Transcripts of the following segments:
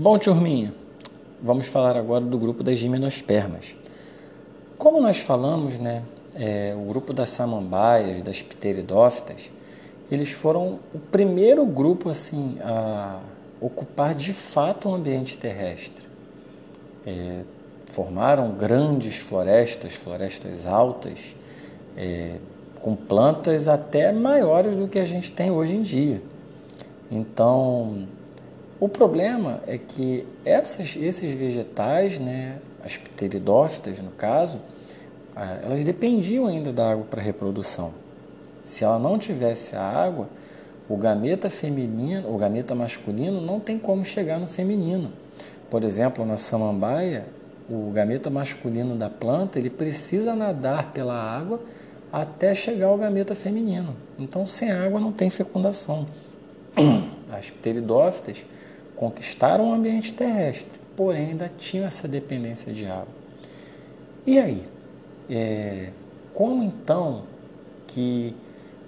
Bom, turminha, vamos falar agora do grupo das gimnospermas. Como nós falamos, né, é, o grupo das samambaias, das pteridófitas, eles foram o primeiro grupo assim a ocupar de fato o um ambiente terrestre. É, formaram grandes florestas, florestas altas, é, com plantas até maiores do que a gente tem hoje em dia. Então, o problema é que essas, esses vegetais, né, as pteridófitas no caso, elas dependiam ainda da água para reprodução. Se ela não tivesse a água, o gameta feminino, o gameta masculino não tem como chegar no feminino. Por exemplo, na samambaia, o gameta masculino da planta, ele precisa nadar pela água até chegar ao gameta feminino. Então, sem água não tem fecundação. As pteridófitas conquistaram o ambiente terrestre, porém ainda tinham essa dependência de água. E aí? É, como então que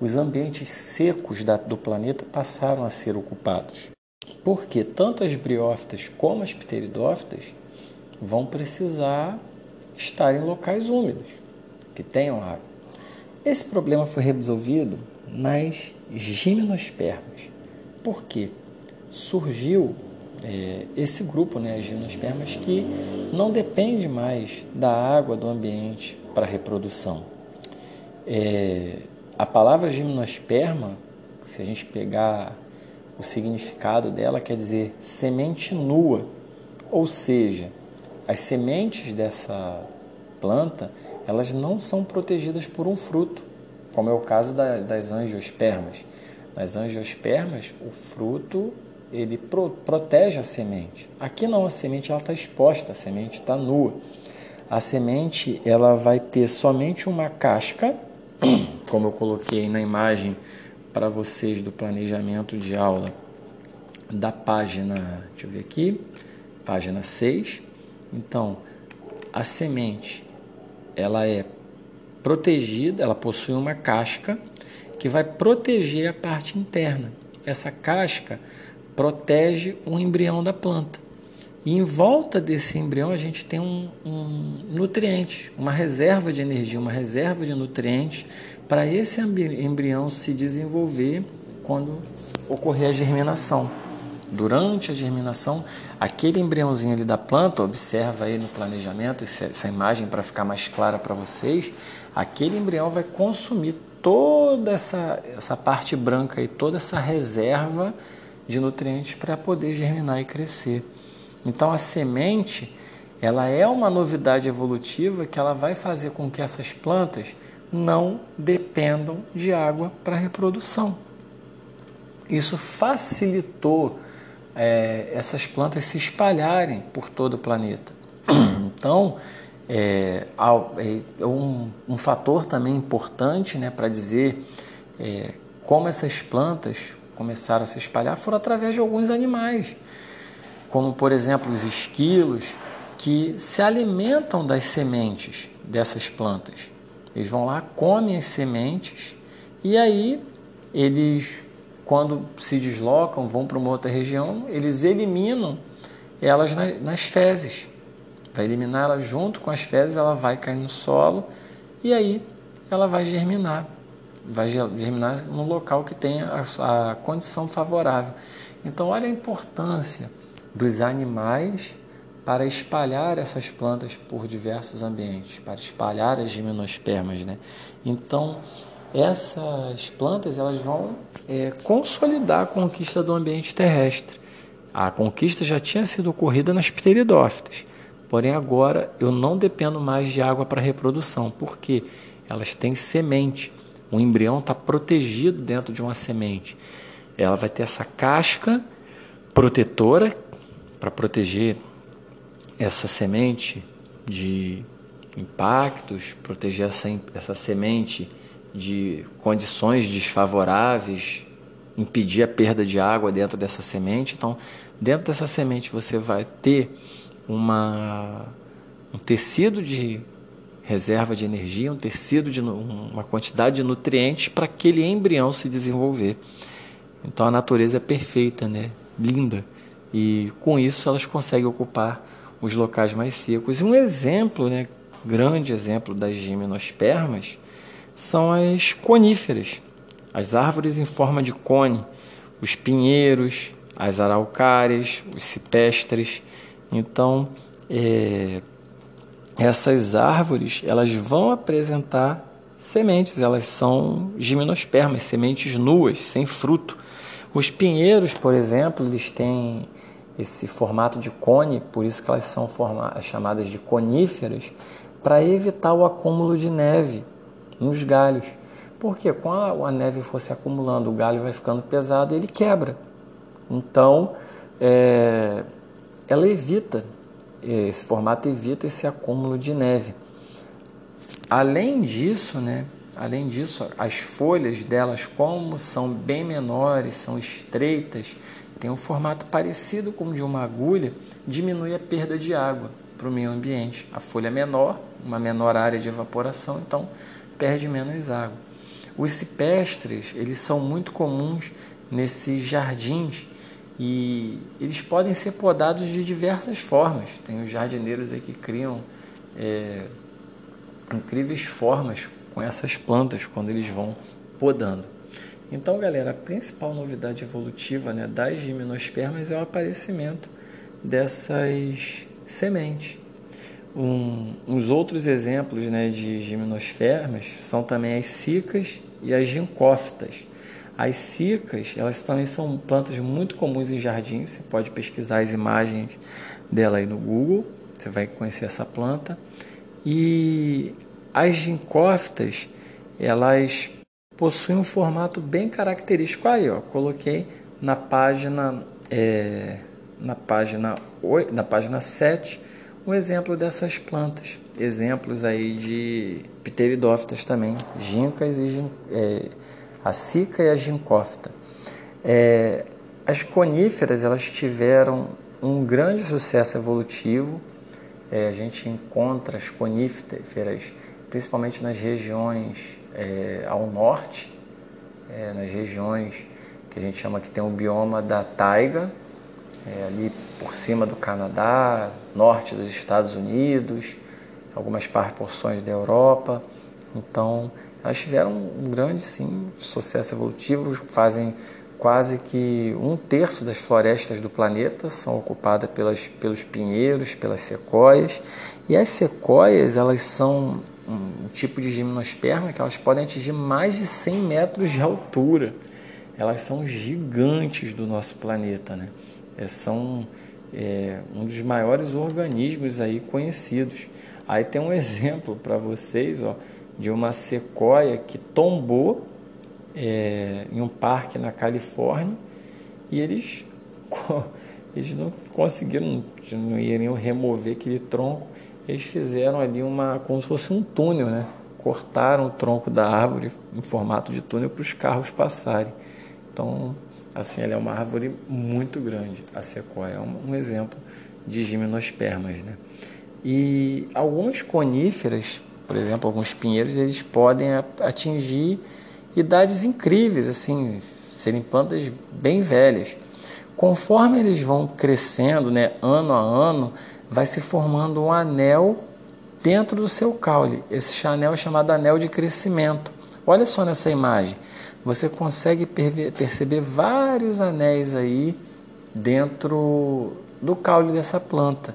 os ambientes secos da, do planeta passaram a ser ocupados? Porque tanto as briófitas como as pteridófitas vão precisar estar em locais úmidos, que tenham água. Esse problema foi resolvido nas gimnospermas. Por quê? Surgiu é, esse grupo, né, as gimnospermas, que não depende mais da água do ambiente para reprodução. É, a palavra gimnosperma, se a gente pegar o significado dela, quer dizer semente nua, ou seja, as sementes dessa planta elas não são protegidas por um fruto, como é o caso das, das angiospermas. Nas angiospermas, o fruto ele pro, protege a semente. Aqui não, a semente ela está exposta, a semente está nua. A semente ela vai ter somente uma casca, como eu coloquei na imagem para vocês do planejamento de aula da página, deixa eu ver aqui, página 6. Então, a semente ela é protegida, ela possui uma casca que vai proteger a parte interna. Essa casca protege o embrião da planta. E em volta desse embrião a gente tem um, um nutriente, uma reserva de energia, uma reserva de nutrientes para esse embrião se desenvolver quando ocorrer a germinação. Durante a germinação, aquele embriãozinho ali da planta, observa aí no planejamento essa imagem para ficar mais clara para vocês, aquele embrião vai consumir toda essa, essa parte branca e toda essa reserva de nutrientes para poder germinar e crescer. Então a semente, ela é uma novidade evolutiva que ela vai fazer com que essas plantas não dependam de água para reprodução. Isso facilitou é, essas plantas se espalharem por todo o planeta. Então, é, é um, um, fator também importante né, para dizer é, como essas plantas começaram a se espalhar foram através de alguns animais, como por exemplo os esquilos, que se alimentam das sementes dessas plantas. Eles vão lá, comem as sementes e aí eles, quando se deslocam, vão para uma outra região, eles eliminam elas nas fezes. Vai eliminar ela junto com as fezes, ela vai cair no solo e aí ela vai germinar vai germinar num local que tenha a, a condição favorável. Então, olha a importância dos animais para espalhar essas plantas por diversos ambientes, para espalhar as gimnospermas, né? Então, essas plantas elas vão é, consolidar a conquista do ambiente terrestre. A conquista já tinha sido ocorrida nas pteridófitas, porém agora eu não dependo mais de água para reprodução, porque elas têm semente o embrião está protegido dentro de uma semente. Ela vai ter essa casca protetora para proteger essa semente de impactos, proteger essa, essa semente de condições desfavoráveis, impedir a perda de água dentro dessa semente. Então, dentro dessa semente você vai ter uma, um tecido de reserva de energia, um tecido de uma quantidade de nutrientes para aquele embrião se desenvolver. Então a natureza é perfeita, né? Linda. e com isso elas conseguem ocupar os locais mais secos. E um exemplo, né, grande exemplo das gimnospermas, são as coníferas, as árvores em forma de cone, os pinheiros, as araucárias, os cipestres. Então, é, essas árvores elas vão apresentar sementes, elas são gimnospermas, sementes nuas, sem fruto. Os pinheiros, por exemplo, eles têm esse formato de cone, por isso que elas são chamadas de coníferas, para evitar o acúmulo de neve nos galhos. Porque quando a neve for se acumulando, o galho vai ficando pesado e ele quebra. Então, é, ela evita, esse formato evita esse acúmulo de neve. Além disso, né, além disso, as folhas delas, como são bem menores, são estreitas, tem um formato parecido com o de uma agulha, diminui a perda de água para o meio ambiente. A folha é menor, uma menor área de evaporação, então perde menos água. Os cipestres, eles são muito comuns nesses jardins e eles podem ser podados de diversas formas. Tem os jardineiros aí que criam é, incríveis formas com essas plantas quando eles vão podando. Então, galera, a principal novidade evolutiva né, das gimnospermas é o aparecimento dessas sementes. Um, uns outros exemplos né, de gimnospermas são também as cicas e as gincófitas. As cicas, elas também são plantas muito comuns em jardins. Você pode pesquisar as imagens dela aí no Google, você vai conhecer essa planta. E as gincófitas, elas possuem um formato bem característico. Aí, ó, coloquei na página é, na página 8, na página 7 um exemplo dessas plantas. Exemplos aí de pteridófitas também, gincas e é, a cica e a gincófita. É, as coníferas elas tiveram um grande sucesso evolutivo. É, a gente encontra as coníferas principalmente nas regiões é, ao norte, é, nas regiões que a gente chama que tem o bioma da taiga, é, ali por cima do Canadá, norte dos Estados Unidos, algumas porções da Europa. Então, elas tiveram um grande sim sucesso evolutivo, fazem quase que um terço das florestas do planeta são ocupadas pelas, pelos pinheiros, pelas sequoias. E as sequoias, elas são um tipo de gimnosperma que elas podem atingir mais de 100 metros de altura. Elas são gigantes do nosso planeta, né? É, são é, um dos maiores organismos aí conhecidos. Aí tem um exemplo para vocês, ó, de uma sequoia que tombou é, em um parque na Califórnia e eles, eles não conseguiram, não iriam remover aquele tronco, eles fizeram ali uma, como se fosse um túnel, né? Cortaram o tronco da árvore em formato de túnel para os carros passarem. Então, assim, ela é uma árvore muito grande, a sequoia. É um, exemplo de gimnospermas, né? E algumas coníferas por exemplo, alguns pinheiros eles podem atingir idades incríveis, assim, serem plantas bem velhas. Conforme eles vão crescendo, né, ano a ano, vai se formando um anel dentro do seu caule. Esse anel é chamado anel de crescimento. Olha só nessa imagem. Você consegue perceber vários anéis aí dentro do caule dessa planta.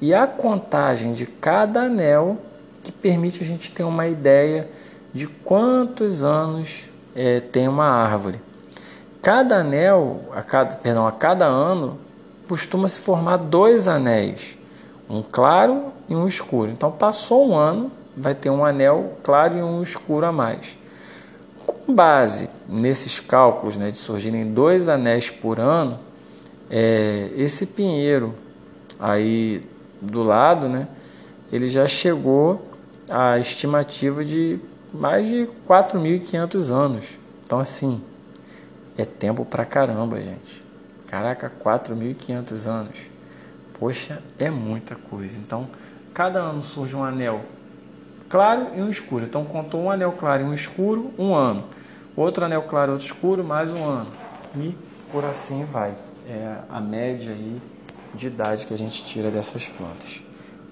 E a contagem de cada anel que permite a gente ter uma ideia de quantos anos é, tem uma árvore. Cada anel, a cada, perdão, a cada ano, costuma se formar dois anéis, um claro e um escuro. Então, passou um ano, vai ter um anel claro e um escuro a mais. Com base nesses cálculos né, de surgirem dois anéis por ano, é, esse pinheiro aí do lado, né, ele já chegou a estimativa de mais de 4.500 anos. Então, assim, é tempo pra caramba, gente. Caraca, 4.500 anos. Poxa, é muita coisa. Então, cada ano surge um anel claro e um escuro. Então, contou um anel claro e um escuro, um ano. Outro anel claro, outro escuro, mais um ano. E por assim vai. é a média aí de idade que a gente tira dessas plantas.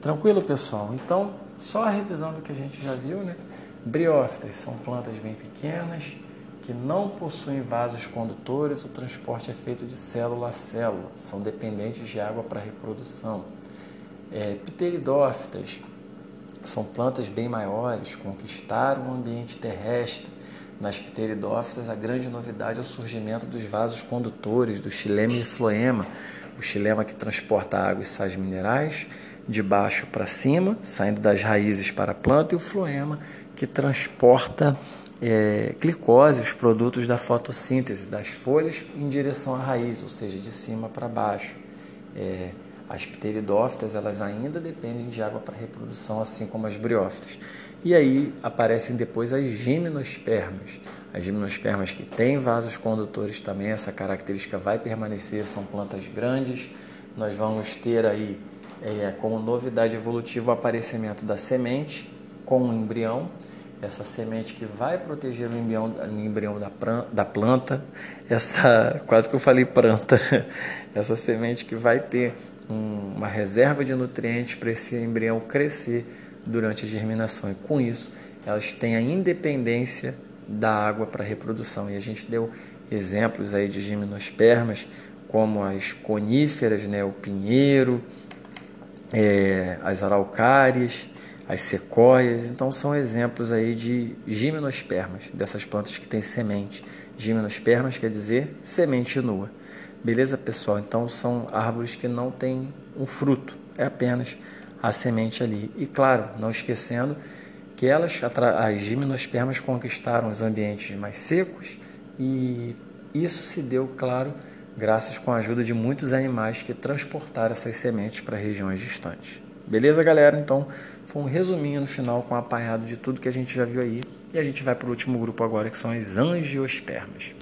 Tranquilo, pessoal? Então, só a revisão do que a gente já viu, né? Briófitas são plantas bem pequenas que não possuem vasos condutores, o transporte é feito de célula a célula, são dependentes de água para reprodução. É, pteridófitas são plantas bem maiores, conquistaram o ambiente terrestre. Nas pteridófitas, a grande novidade é o surgimento dos vasos condutores, do xilema e floema. O xilema que transporta água e sais minerais de baixo para cima, saindo das raízes para a planta, e o floema que transporta é, glicose, os produtos da fotossíntese das folhas em direção à raiz, ou seja, de cima para baixo. É, as pteridófitas elas ainda dependem de água para reprodução, assim como as briófitas. E aí aparecem depois as gimnospermas. As gimnospermas que têm vasos condutores também, essa característica vai permanecer, são plantas grandes. Nós vamos ter aí é, como novidade evolutiva o aparecimento da semente com o embrião essa semente que vai proteger o embrião, o embrião da, da planta, essa quase que eu falei planta, essa semente que vai ter um, uma reserva de nutrientes para esse embrião crescer durante a germinação. E com isso, elas têm a independência da água para reprodução. E a gente deu exemplos aí de gimnospermas, como as coníferas, né, o pinheiro, é, as araucárias, as sequoias. Então são exemplos aí de gimnospermas, dessas plantas que têm semente. Gimnospermas quer dizer semente nua. Beleza, pessoal? Então são árvores que não têm um fruto, é apenas a semente ali. E claro, não esquecendo que elas, as gimnospermas, conquistaram os ambientes mais secos e isso se deu, claro, graças com a ajuda de muitos animais que transportaram essas sementes para regiões distantes. Beleza, galera? Então, foi um resuminho no final com um apanhado de tudo que a gente já viu aí. E a gente vai para o último grupo agora, que são as angiospermas.